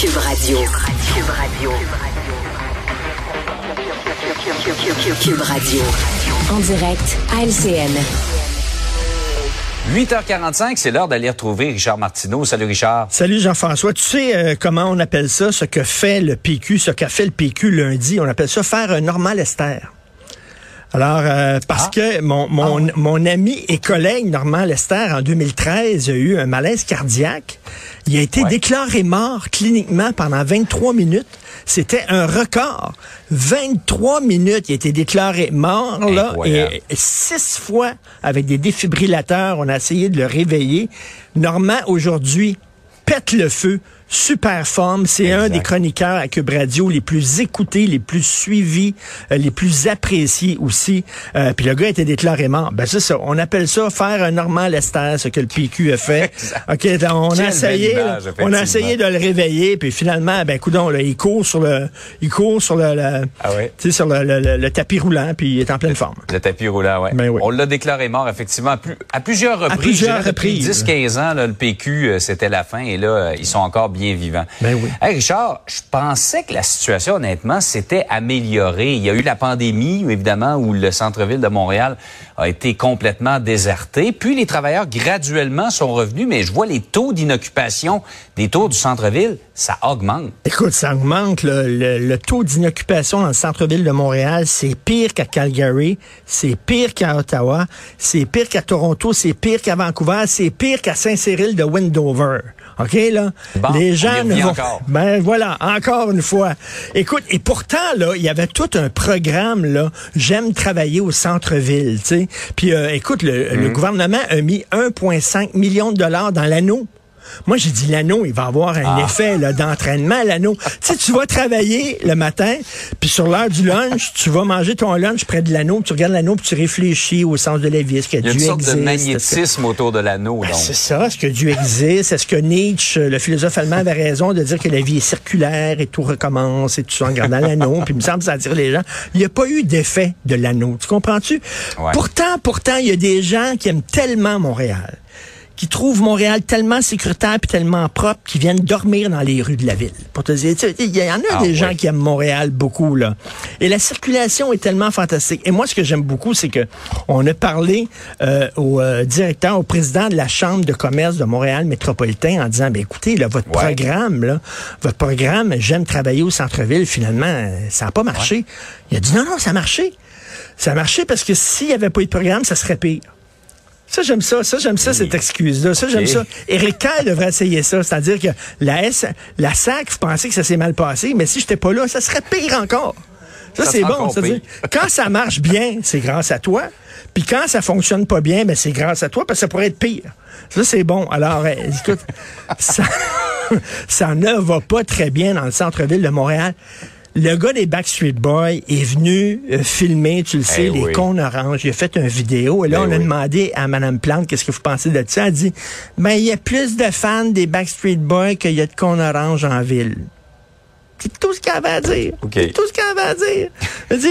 Cube Radio. Cube Radio. Cube Radio. En direct à LCN. 8h45, c'est l'heure d'aller retrouver Richard Martineau. Salut Richard. Salut Jean-François. Tu sais euh, comment on appelle ça, ce que fait le PQ, ce qu'a fait le PQ lundi? On appelle ça faire un normal Lester. Alors, euh, parce Ah. que mon, mon, mon ami et collègue Normand Lester, en 2013, a eu un malaise cardiaque. Il a été Ouais. déclaré mort cliniquement pendant 23 minutes. C'était un record. 23 minutes, il a été déclaré mort, là, et six fois avec des défibrillateurs, on a essayé de le réveiller. Normand, aujourd'hui, pète le feu, super forme. C'est un des chroniqueurs à Cube Radio les plus écoutés, les plus suivis, euh, les plus appréciés aussi. Euh, Puis le gars a été déclaré mort. Ben c'est ça. On appelle ça faire un Normand Lester, ce que le PQ a fait. OK, on Quelle a essayé, image, on a essayé de le réveiller, puis finalement, ben coudon, là, il court sur le, il court sur le, le- Ah sais, sur le, le- le- tapis roulant, puis il est en pleine forme. Le tapis roulant, ouais. Ben oui. On l'a déclaré mort, effectivement, à, plus- à plusieurs reprises. plusieurs dirais depuis reprises. 10-15 ans, là, le PQ, euh, c'était la fin, et là, euh, ils sont encore bien vivants. Ben oui. Hey, Richard, je pensais que la situation, honnêtement, s'était améliorée. Il y a eu la pandémie, évidemment, où le centre-ville de Montréal a été complètement déserté. Puis les travailleurs, graduellement, sont revenus, mais je vois les taux d'inoccupation des tours du centre-ville, ça augmente. Écoute, ça augmente. Le, le taux d'inoccupation dans le centre-ville de Montréal, c'est pire qu'à Calgary, c'est pire qu'à Ottawa, c'est pire qu'à Toronto, c'est pire qu'à Vancouver, c'est pire qu'à Saint-Cyril de Wendover. OK, là? Bon, Les gens ne vont... encore. Ben voilà, encore une fois. Écoute, et pourtant, là, il y avait tout un programme, là, j'aime travailler au centre-ville, tu sais. Puis, euh, écoute, le, le gouvernement a mis 1,5 million de dollars dans l'anneau. Moi, j'ai dit l'anneau, il va avoir un Ah. effet là, d'entraînement, l'anneau. tu sais, tu vas travailler le matin, puis sur l'heure du lunch, tu vas manger ton lunch près de l'anneau, puis tu regardes l'anneau, puis tu réfléchis au sens de la vie. Est-ce que Il y a une Dieu sorte de existe? Que- magnétisme autour de l'anneau, ben, c'est ça. Est-ce que Dieu existe? Est-ce que Nietzsche, le philosophe allemand, avait raison de dire que la vie est circulaire et tout recommence et tout ça en gardant l'anneau? Puis il me semble que ça attire les gens? Il n'y a pas eu d'effet de l'anneau. Tu comprends-tu? Ouais. Pourtant, pourtant, il y a des gens qui aiment tellement Montréal qui trouvent Montréal tellement sécuritaire puis tellement propre qu'ils viennent dormir dans les rues de la ville. Pour te dire, il y en a Ah, des gens qui aiment Montréal beaucoup là. Et la circulation est tellement fantastique. Et moi, ce que j'aime beaucoup, c'est que on a parlé euh, au euh, directeur, au président de la chambre de commerce de Montréal métropolitain en disant, ben écoutez, là, votre Ouais. programme, là, votre programme, j'aime travailler au centre-ville. Finalement, ça n'a pas marché. Il a dit non, non, ça a marché. Ça a marché parce que s'il n'y avait pas eu de programme, ça serait pire. Ça, j'aime ça. Ça, j'aime ça, cette excuse-là. Ça, j'aime ça. Éric Kerr devrait essayer ça. C'est-à-dire que la S, la SAC, vous pensez que ça s'est mal passé, mais si j'étais pas là, ça serait pire encore. Ça, Ça c'est bon. encore C'est-à-dire, quand ça marche bien, c'est grâce à toi. Puis quand ça fonctionne pas bien, ben, c'est grâce à toi, parce que ça pourrait être pire. Ça, c'est bon. Alors, euh, écoute, ça, ça ne va pas très bien dans le centre-ville de Montréal. Le gars des Backstreet Boys est venu euh, filmer, tu le sais, Eh les oui. cons oranges. Il a fait une vidéo. Et là, Eh on a oui. demandé à Mme Plante qu'est-ce que vous pensez de ça? Elle dit, ben, il y a plus de fans des Backstreet Boys qu'il y a de cons oranges en ville. C'est tout ce qu'elle avait à dire. Tout ce qu'elle avait à dire.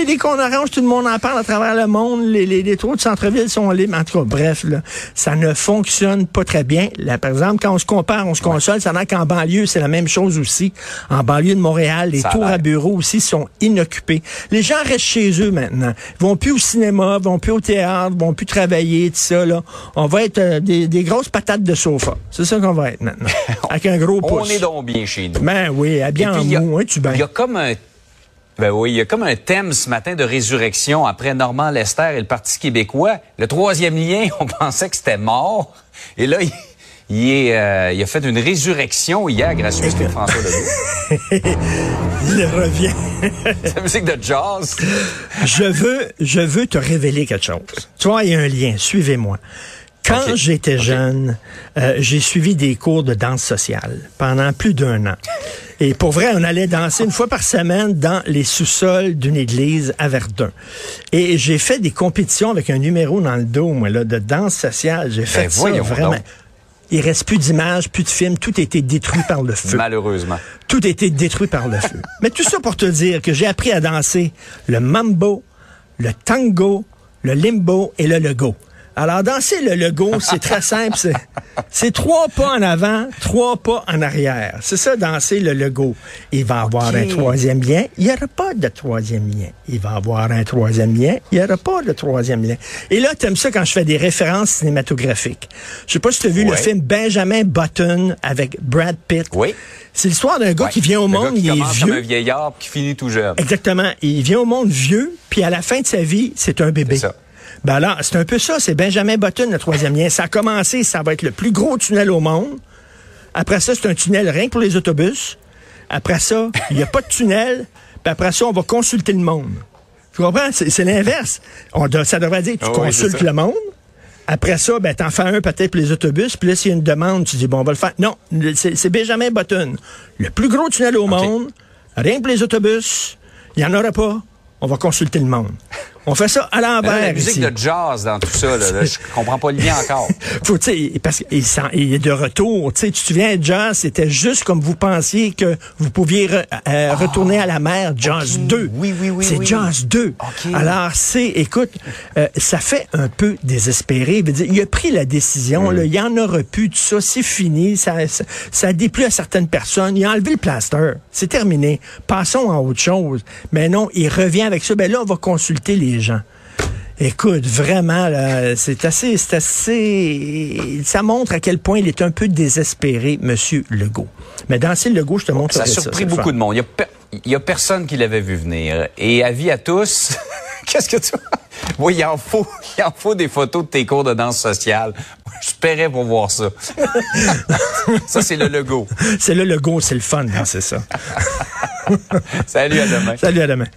Les cons oranges, tout le monde en parle à travers le monde. Les, les, les trous de centre-ville sont libres. En tout cas, bref, là, ça ne fonctionne pas très bien. Là, par exemple, quand on se compare, on se console. Ça a l'air qu'en banlieue, c'est la même chose aussi. En banlieue de Montréal, les Ça tours à bureaux aussi sont inoccupés. Les gens restent chez eux maintenant. Ils vont plus au cinéma, vont plus au théâtre, vont plus travailler, tout ça. Là. On va être euh, des, des grosses patates de sofa. C'est ça qu'on va être maintenant. Avec un gros pouce. On est donc bien chez nous. Ben oui, habillé Et en mou, tu. Il y a comme un ben oui, il y a comme un thème ce matin de résurrection après Normand Lester et le Parti québécois. Le troisième lien, on pensait que c'était mort. Et là, il, il est, euh, il a fait une résurrection hier grâce à François Legault. Il revient. C'est la musique de jazz. je veux, je veux te révéler quelque chose. Tu vois, il y a un lien. Suivez-moi. Quand j'étais jeune, euh, j'ai suivi des cours de danse sociale pendant plus d'un an. Et pour vrai, on allait danser une fois par semaine dans les sous-sols d'une église à Verdun. Et j'ai fait des compétitions avec un numéro dans le dos, moi, là, de danse sociale. J'ai fait ça Ben, voyons vraiment. donc. Il reste plus d'images, plus de films, tout a été détruit par le feu. Malheureusement. Tout a été détruit par le feu. Mais tout ça pour te dire que j'ai appris à danser le mambo, le tango, le limbo et le lego. Alors, danser le logo, c'est très simple. c'est- trois pas en avant, trois pas en arrière. C'est ça, danser le logo. Il va avoir un troisième lien. Il n'y aura pas de troisième lien. Il va avoir un troisième lien. Il n'y aura pas de troisième lien. Et là, t'aimes ça quand je fais des références cinématographiques. Je sais pas si tu as vu le film Benjamin Button avec Brad Pitt. Oui. C'est l'histoire d'un gars qui vient au Le gars monde, qui il est comme un vieux. vieillard qui finit tout jeune. Exactement. Il vient au monde vieux, puis à la fin de sa vie, c'est un bébé. C'est ça. Ben alors, c'est un peu ça, c'est Benjamin Button, le troisième lien. Ça a commencé, ça va être le plus gros tunnel au monde. Après ça, c'est un tunnel rien que pour les autobus. Après ça, il n'y a pas de tunnel. Puis après ça, on va consulter le monde. Tu comprends? C'est c'est l'inverse. Ça devrait dire, tu Ah consultes le monde. Après ça, ben, t'en fais un peut-être pour les autobus. Puis là, s'il y a une demande, tu dis, bon, on va le faire. Non, c'est Benjamin Button. Le plus gros tunnel au monde. Rien que pour les autobus. Il n'y en aura pas. On va consulter le monde. On fait ça à l'envers. la musique ici. de jazz dans tout ça, là, là, je comprends pas le lien encore. Faut, parce qu'il il est de retour. Tu te souviens, Jazz, c'était juste comme vous pensiez que vous pouviez re- euh, retourner à la mer, Jazz 2. Ah, Oui, oui, oui, C'est oui. Jazz 2. OK. Alors, c'est, écoute, euh, ça fait un peu désespéré. Il, a pris la décision, Mm. là, il y en aura plus, tout ça, c'est fini, ça, ça, ça a déplu à certaines personnes. Il a enlevé le plaster. C'est terminé. Passons à autre chose. Mais non, il revient avec ça. Ben là, on va consulter les gens. Écoute, vraiment, c'est assez, c'est assez, ça montre à quel point il est un peu désespéré, Monsieur Legault. Mais danser le Legault, je te montre Ça a surpris beaucoup de monde. Il y a, per- il y a personne qui l'avait vu venir. Et avis à tous, qu'est-ce que tu... Oui, il en faut, il en faut des photos de tes cours de danse sociale. Je paierais pour voir ça. ça, c'est le logo. C'est le Legault, c'est le fun, hein, c'est ça. Salut, à demain. Salut, à demain.